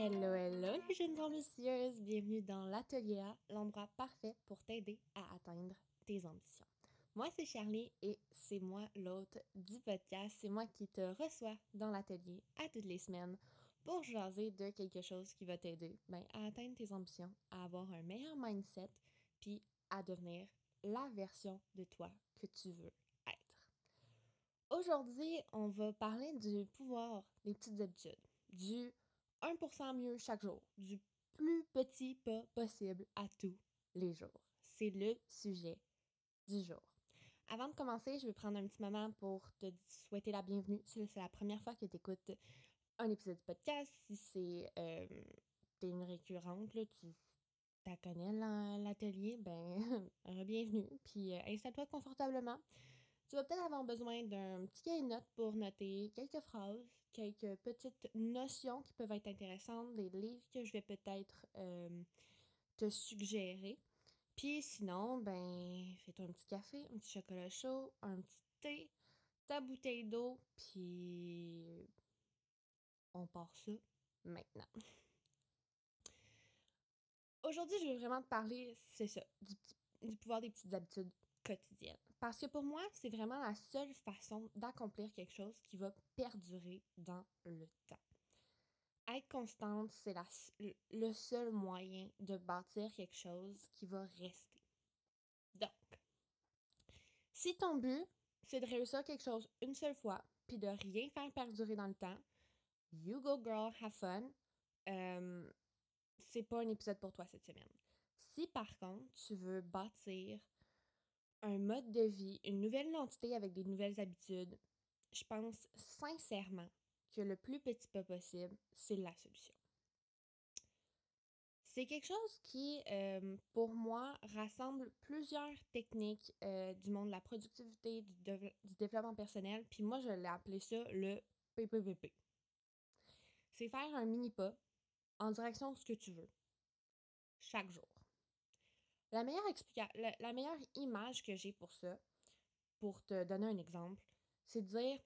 Hello, hello les jeunes ambitieuses! Bienvenue dans l'Atelier A, l'endroit parfait pour t'aider à atteindre tes ambitions. Moi, c'est Charlie et c'est moi l'hôte du podcast. C'est moi qui te reçois dans l'atelier à toutes les semaines pour jaser de quelque chose qui va t'aider ben, à atteindre tes ambitions, à avoir un meilleur mindset, puis à devenir la version de toi que tu veux être. Aujourd'hui, on va parler du pouvoir des petites habitudes, du 1% mieux chaque jour, du plus petit pas possible à tous les jours. C'est le sujet du jour. Avant de commencer, je vais prendre un petit moment pour te souhaiter la bienvenue. Si c'est la première fois que tu écoutes un épisode de podcast, si c'est euh, t'es une récurrente, tu la connais l'atelier, ben bienvenue. Puis euh, installe-toi confortablement. Tu vas peut-être avoir besoin d'un petit cahier de notes pour noter quelques phrases, quelques petites notions qui peuvent être intéressantes, des livres que je vais peut-être euh, te suggérer. Puis sinon, ben, fais-toi un petit café, un petit chocolat chaud, un petit thé, ta bouteille d'eau, puis on part ça maintenant. Aujourd'hui, je veux vraiment te parler, c'est ça, du, pouvoir des petites habitudes Parce que pour moi, c'est vraiment la seule façon d'accomplir quelque chose qui va perdurer dans le temps. Être constante, c'est le seul moyen de bâtir quelque chose qui va rester. Donc, si ton but, c'est de réussir quelque chose une seule fois, puis de rien faire perdurer dans le temps, you go girl, have fun. Euh, c'est pas un épisode pour toi cette semaine. Si par contre, tu veux bâtir un mode de vie, une nouvelle identité avec des nouvelles habitudes, je pense sincèrement que le plus petit pas possible, c'est la solution. C'est quelque chose qui, euh, pour moi, rassemble plusieurs techniques euh, du monde de la productivité, du, du développement personnel, puis moi, je l'ai appelé ça le PPPP. C'est faire un mini pas en direction de ce que tu veux, chaque jour. La meilleure, image que j'ai pour ça, pour te donner un exemple, c'est de dire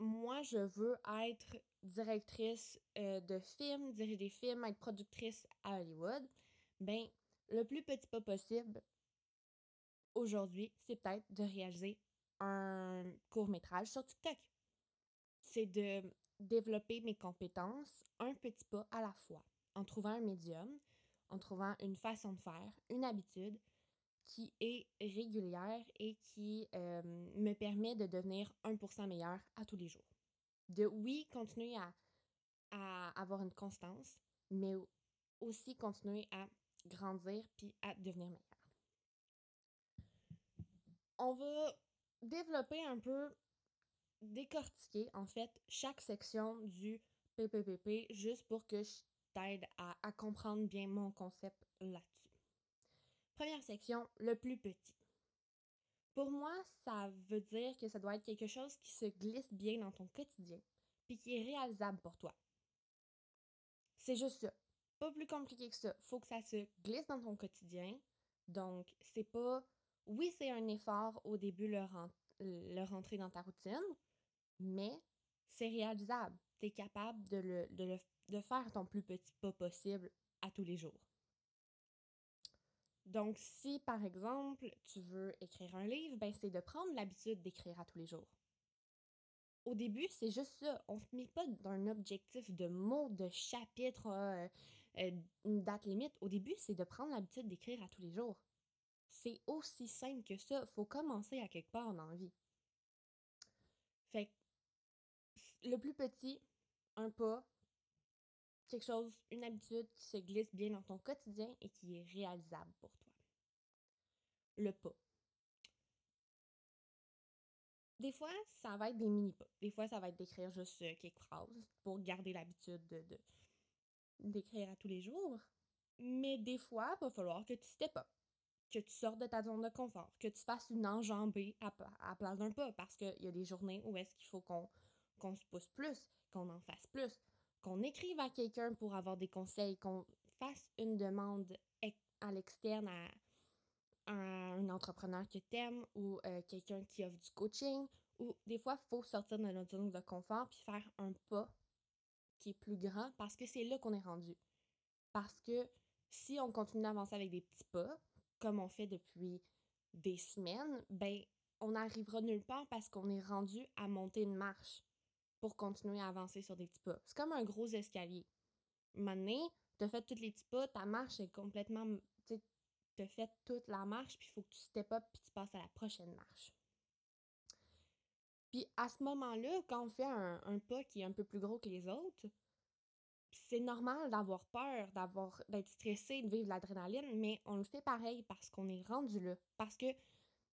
moi, je veux être directrice euh, de films, diriger des films, être productrice à Hollywood. Ben, le plus petit pas possible aujourd'hui, c'est peut-être de réaliser un court métrage sur TikTok. C'est de développer mes compétences un petit pas à la fois, en trouvant un médium, en trouvant une façon de faire, une habitude qui est régulière et qui euh, me permet de devenir 1% meilleur à tous les jours. De oui, continuer à, à avoir une constance, mais aussi continuer à grandir puis à devenir meilleur. On va développer un peu décortiquer en fait chaque section du PPPP juste pour que je t'aide à, comprendre bien mon concept là-dessus. Première section, le plus petit. Pour moi, ça veut dire que ça doit être quelque chose qui se glisse bien dans ton quotidien, puis qui est réalisable pour toi. C'est juste ça. Pas plus compliqué que ça. Faut que ça se glisse dans ton quotidien. Donc, c'est pas. Oui, c'est un effort au début le, le rentrer dans ta routine, mais c'est réalisable. Tu es capable de, le, de, de faire ton plus petit pas possible à tous les jours. Donc, si par exemple, tu veux écrire un livre, ben, c'est de prendre l'habitude d'écrire à tous les jours. Au début, c'est juste ça. On ne se met pas d'un objectif de mots, de chapitre, euh, euh, une date limite. Au début, c'est de prendre l'habitude d'écrire à tous les jours. C'est aussi simple que ça. faut commencer à quelque part dans la vie. Fait le plus petit, un pas, quelque chose, une habitude qui se glisse bien dans ton quotidien et qui est réalisable pour toi. Le pas. Des fois, ça va être des mini-pas. Des fois, ça va être d'écrire juste euh, quelques phrases pour garder l'habitude de, d'écrire à tous les jours. Mais des fois, il va falloir que tu step up, que tu sortes de ta zone de confort, que tu fasses une enjambée à, à place d'un pas, parce qu'il y a des journées où est-ce qu'il faut qu'on, qu'on se pousse plus, qu'on en fasse plus, qu'on écrive à quelqu'un pour avoir des conseils, qu'on fasse une demande à l'externe à, un entrepreneur que t'aimes ou euh, quelqu'un qui offre du coaching ou des fois, il faut sortir de notre zone de confort puis faire un pas qui est plus grand parce que c'est là qu'on est rendu. Parce que si on continue d'avancer avec des petits pas, comme on fait depuis des semaines, ben on n'arrivera nulle part parce qu'on est rendu à monter une marche pour continuer à avancer sur des petits pas. C'est comme un gros escalier. Maintenant, tu as fait tous les petits pas, ta marche est complètement. Tu as fait toute la marche, puis il faut que tu step up, puis tu passes à la prochaine marche. Puis à ce moment-là, quand on fait un, un, pas qui est un peu plus gros que les autres, c'est normal d'avoir peur, d'avoir d'être stressé, de vivre l'adrénaline, mais on le fait pareil parce qu'on est rendu là. Parce que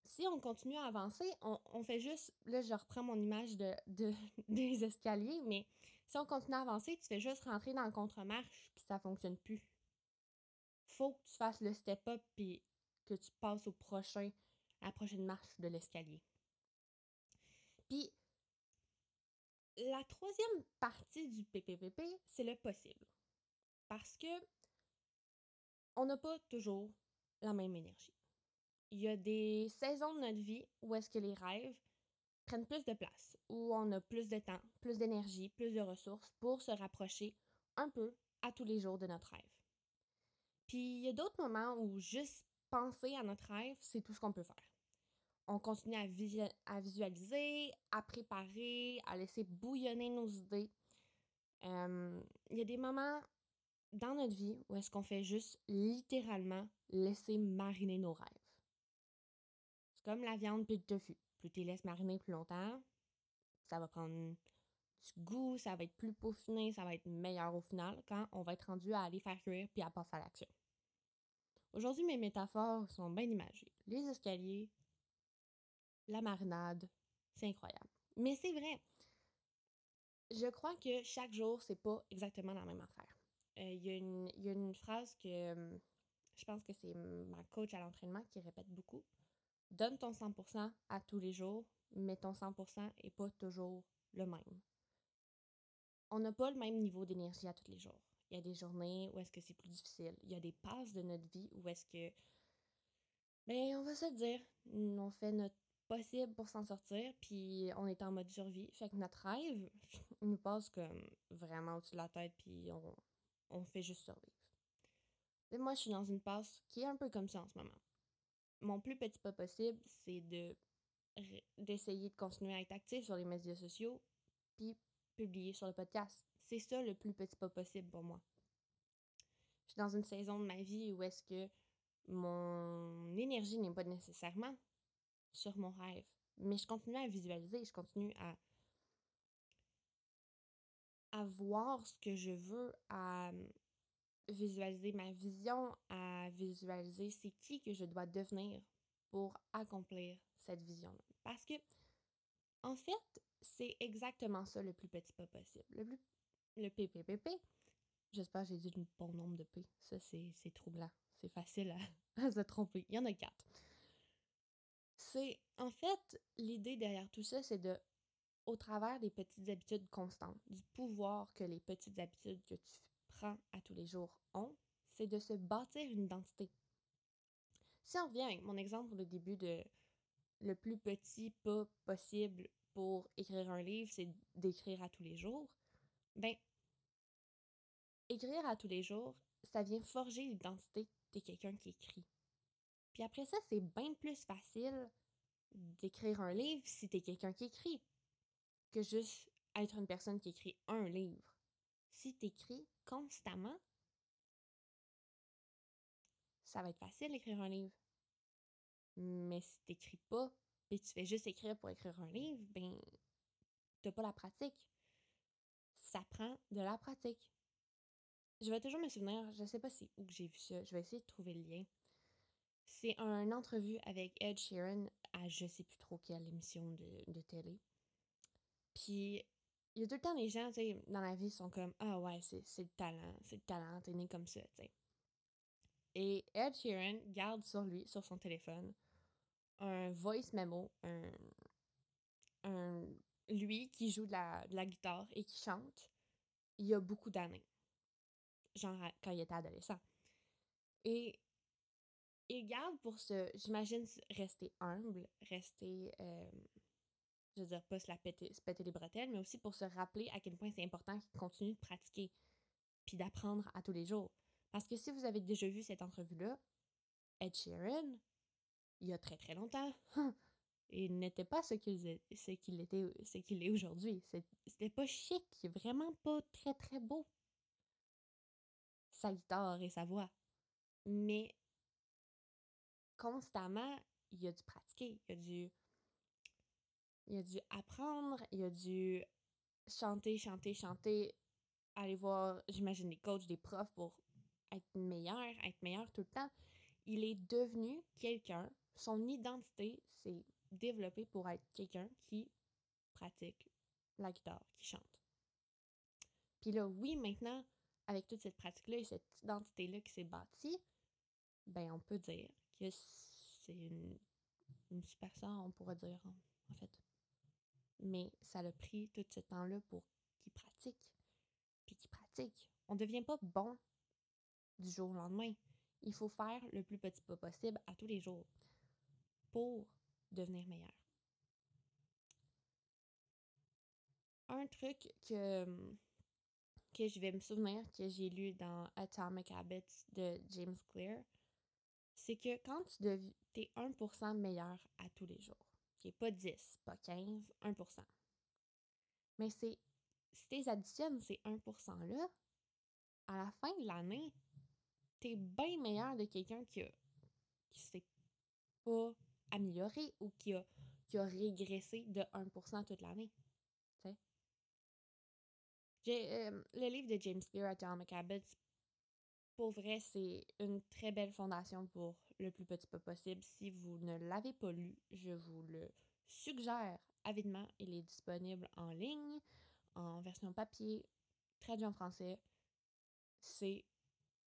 si on continue à avancer, on, fait juste. Là, je reprends mon image de, des escaliers, mais si on continue à avancer, tu fais juste rentrer dans le contre-marche, puis ça fonctionne plus. Faut que tu fasses le step-up, puis que tu passes au prochain, à la prochaine marche de l'escalier. Puis, la troisième partie du PPPP, c'est le possible. Parce que on n'a pas toujours la même énergie. Il y a des saisons de notre vie où est-ce que les rêves prennent plus de place, où on a plus de temps, plus d'énergie, plus de ressources pour se rapprocher un peu à tous les jours de notre rêve. Puis il y a d'autres moments où juste penser à notre rêve, c'est tout ce qu'on peut faire on continue à, visualiser, à préparer, à laisser bouillonner nos idées. Il y a des moments dans notre vie où est-ce qu'on fait juste littéralement laisser mariner nos rêves. Comme la viande puis le tofu. Plus tu les laisses mariner plus longtemps, ça va prendre du goût, ça va être plus peaufiné, ça va être meilleur au final quand on va être rendu à aller faire cuire puis à passer à l'action. Aujourd'hui, mes métaphores sont bien imagées. Les escaliers, la marinade. C'est incroyable. Mais c'est vrai. Je crois que chaque jour, c'est pas exactement la même affaire. Euh, il y, a une phrase que hum, je pense que c'est ma coach à l'entraînement qui répète beaucoup. Donne ton 100% à tous les jours, mais ton 100% est pas toujours le même. On n'a pas le même niveau d'énergie à tous les jours. Il y a des journées où est-ce que c'est plus difficile. Il y a des passes de notre vie où est-ce que, ben, on va se dire, on fait notre possible pour s'en sortir, puis on est en mode survie. Fait que notre rêve nous passe comme vraiment au-dessus de la tête, puis on, on fait juste survivre. Et moi, je suis dans une passe qui est un peu comme ça en ce moment. Mon plus petit pas possible, c'est de d'essayer de continuer à être actif sur les médias sociaux, puis publier sur le podcast. C'est ça le plus petit pas possible pour moi. Je suis dans une saison de ma vie où est-ce que mon énergie n'est pas nécessairement sur mon rêve. Mais je continue à visualiser, je continue à, à voir ce que je veux, à visualiser ma vision, à visualiser c'est qui que je dois devenir pour accomplir cette vision-là. Parce que, en fait, c'est exactement ça le plus petit pas possible. Le, plus, le PPPP, j'espère que j'ai dit le bon nombre de P. Ça, c'est troublant. C'est facile à, à se tromper. Il y en a quatre. C'est en fait l'idée derrière tout ça, c'est de au travers des petites habitudes constantes, du pouvoir que les petites habitudes que tu à tous les jours ont, c'est de se bâtir une identité. Si on revient avec mon exemple au début de le plus petit pas possible pour écrire un livre, c'est d'écrire à tous les jours, ben écrire à tous les jours, ça vient forger l'identité de quelqu'un qui écrit. Puis après ça, c'est bien plus facile d'écrire un livre si t'es quelqu'un qui écrit que juste être une personne qui écrit un livre. Si t'écris constamment, ça va être facile d'écrire un livre. Mais si t'écris pas, et tu fais juste écrire pour écrire un livre, ben, t'as pas la pratique. Ça prend de la pratique. Je vais toujours me souvenir, je sais pas si où que j'ai vu ça, je vais essayer de trouver le lien. C'est une entrevue avec Ed Sheeran à je sais plus trop quelle émission de, télé. Puis il y a tout le temps des gens, tu sais, dans la vie, sont comme Ah ouais, c'est le talent, c'est le talent, t'es né comme ça, tu sais. Et Ed Sheeran garde sur lui, sur son téléphone, un voice memo, un, un lui qui joue de la, de la guitare et qui chante il y a beaucoup d'années. Genre quand il était adolescent. Et il garde pour se, j'imagine, rester humble, rester, euh, je veux dire, pas se, la péter, se péter les bretelles, mais aussi pour se rappeler à quel point c'est important qu'il continue de pratiquer, puis d'apprendre à tous les jours. Parce que si vous avez déjà vu cette entrevue-là, Ed Sheeran, il y a très très longtemps, il n'était pas ce qu'il était, ce qu'il est aujourd'hui. C'était pas chic, vraiment pas très très beau. Sa guitare et sa voix. Mais constamment, il a dû pratiquer, il a dû, il a dû apprendre, il a dû chanter, chanter, chanter, aller voir, j'imagine, des coachs, des profs pour être meilleur, être meilleur tout le temps. Il est devenu quelqu'un, son identité s'est développée pour être quelqu'un qui pratique la guitare, qui chante. Puis là, oui, maintenant, avec toute cette pratique-là et cette identité-là qui s'est bâtie, ben on peut dire que c'est une, une superstar, on pourrait dire, en, fait. Mais ça a pris tout ce temps-là pour qu'il pratique. Puis qu'il pratique. On ne devient pas bon du jour au lendemain. Il faut faire le plus petit pas possible à tous les jours pour devenir meilleur. Un truc que, que je vais me souvenir que j'ai lu dans Atomic Habits de James Clear, c'est que quand tu es 1% meilleur à tous les jours, pas 10, pas 15, 1%. Mais c'est si tu additionnes ces 1%-là, à la fin de l'année, tu es bien meilleur de quelqu'un qui, a, qui s'est pas amélioré ou qui a, régressé de 1% toute l'année. Euh, le livre de James Clear, Atomic Habits, pour vrai, c'est une très belle fondation pour le plus petit peu possible. Si vous ne l'avez pas lu, je vous le suggère avidement. Il est disponible en ligne, en version papier, traduit en français. C'est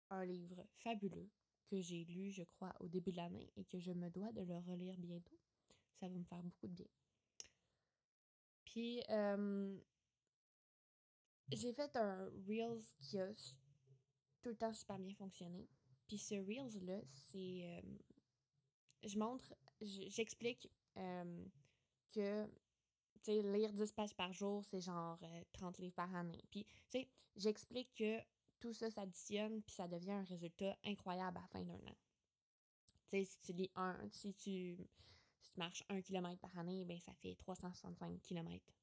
un livre fabuleux que j'ai lu, je crois, au début de l'année et que je me dois de le relire bientôt. Ça va me faire beaucoup de bien. Puis, euh, j'ai fait un Reels qui a tout le temps super bien fonctionné. Puis ce Reels-là, c'est. Euh, je montre, j'explique euh, que, tu sais, lire 10 pages par jour, c'est genre 30 euh, livres par année. Puis, tu sais, j'explique que tout ça s'additionne, puis ça devient un résultat incroyable à la fin d'un an. Tu sais, si tu lis un, si tu, si tu marches un kilomètre par année, ben ça fait 365 kilomètres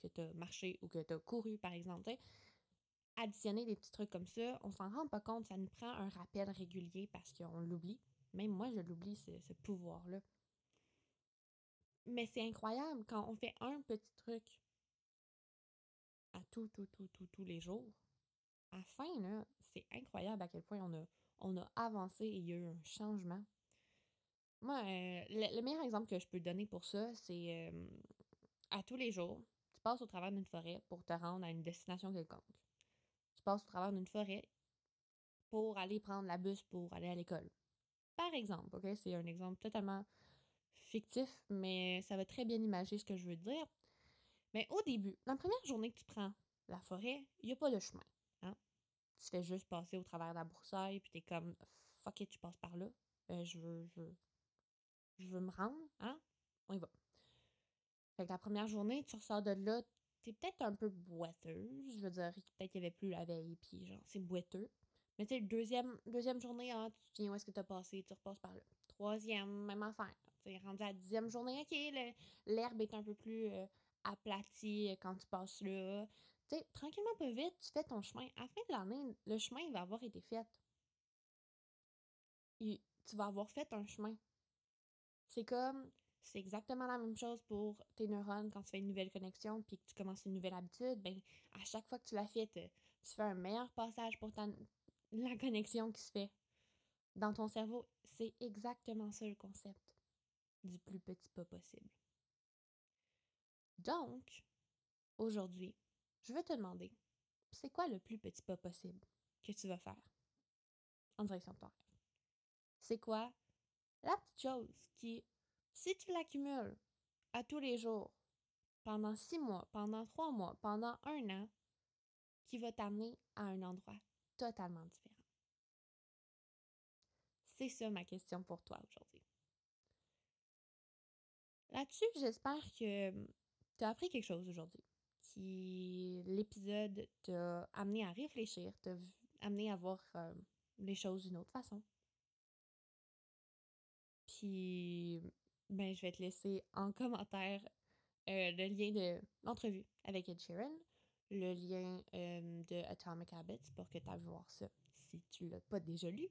que tu as marché ou que tu as couru, par exemple. Additionner des petits trucs comme ça, on s'en rend pas compte, ça nous prend un rappel régulier parce qu'on l'oublie. Même moi, je l'oublie, ce, pouvoir-là. Mais c'est incroyable quand on fait un petit truc à tout, tout, tout, tout, tous les jours. À la fin, là, c'est incroyable à quel point on a, on a avancé et il y a eu un changement. Moi, euh, le, meilleur exemple que je peux donner pour ça, c'est euh, à tous les jours, tu passes au travers d'une forêt pour te rendre à une destination quelconque tu passes au travers d'une forêt pour aller prendre la bus pour aller à l'école. Par exemple, ok? C'est un exemple totalement fictif, mais ça va très bien imager ce que je veux dire. Mais au début, la première journée que tu prends la forêt, il n'y a pas de chemin. Hein? Tu fais juste passer au travers de la broussaille, puis es comme fuck it, tu passes par là. Euh, je veux, je je veux me rendre, hein? On y va. Fait que la première journée, tu ressors de là, t'es peut-être un peu boiteuse. Je veux dire, peut-être qu'il n'y avait plus la veille, puis genre, c'est boiteux. Mais tu sais, deuxième, deuxième journée, ah, tu viens où est-ce que tu as passé, tu repasses par là. Troisième, même affaire. Tu rendu à la dixième journée, ok, l'herbe est un peu plus euh, aplatie euh, quand tu passes là. Tu sais, tranquillement, pas vite, tu fais ton chemin. À la fin de l'année, le chemin, il va avoir été fait. tu vas avoir fait un chemin. C'est comme c'est exactement la même chose pour tes neurones quand tu fais une nouvelle connexion puis que tu commences une nouvelle habitude. Ben, à chaque fois que tu l'as fait, tu fais un meilleur passage pour la connexion qui se fait dans ton cerveau. C'est exactement ça le concept du plus petit pas possible. Donc, aujourd'hui, je vais te demander, c'est quoi le plus petit pas possible que tu vas faire en direction de ton rêve? C'est quoi la petite chose qui si tu l'accumules à tous les jours, pendant six mois, pendant trois mois, pendant un an, qui va t'amener à un endroit totalement différent? C'est ça ma question pour toi aujourd'hui. Là-dessus, j'espère que tu as appris quelque chose aujourd'hui, qui l'épisode t'a amené à réfléchir, t'a amené à voir euh, les choses d'une autre façon. Puis, ben, je vais te laisser en commentaire euh, le lien de l'entrevue avec Ed Sheeran, le lien euh, de Atomic Habits pour que tu ailles voir ça si tu l'as pas déjà lu.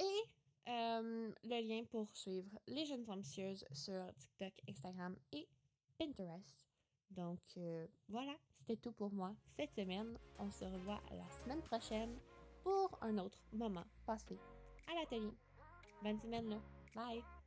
Et euh, le lien pour suivre les jeunes ambitieuses sur TikTok, Instagram et Pinterest. Donc voilà, c'était tout pour moi cette semaine. On se revoit la semaine prochaine pour un autre moment passé à l'atelier. Bonne semaine. Bye.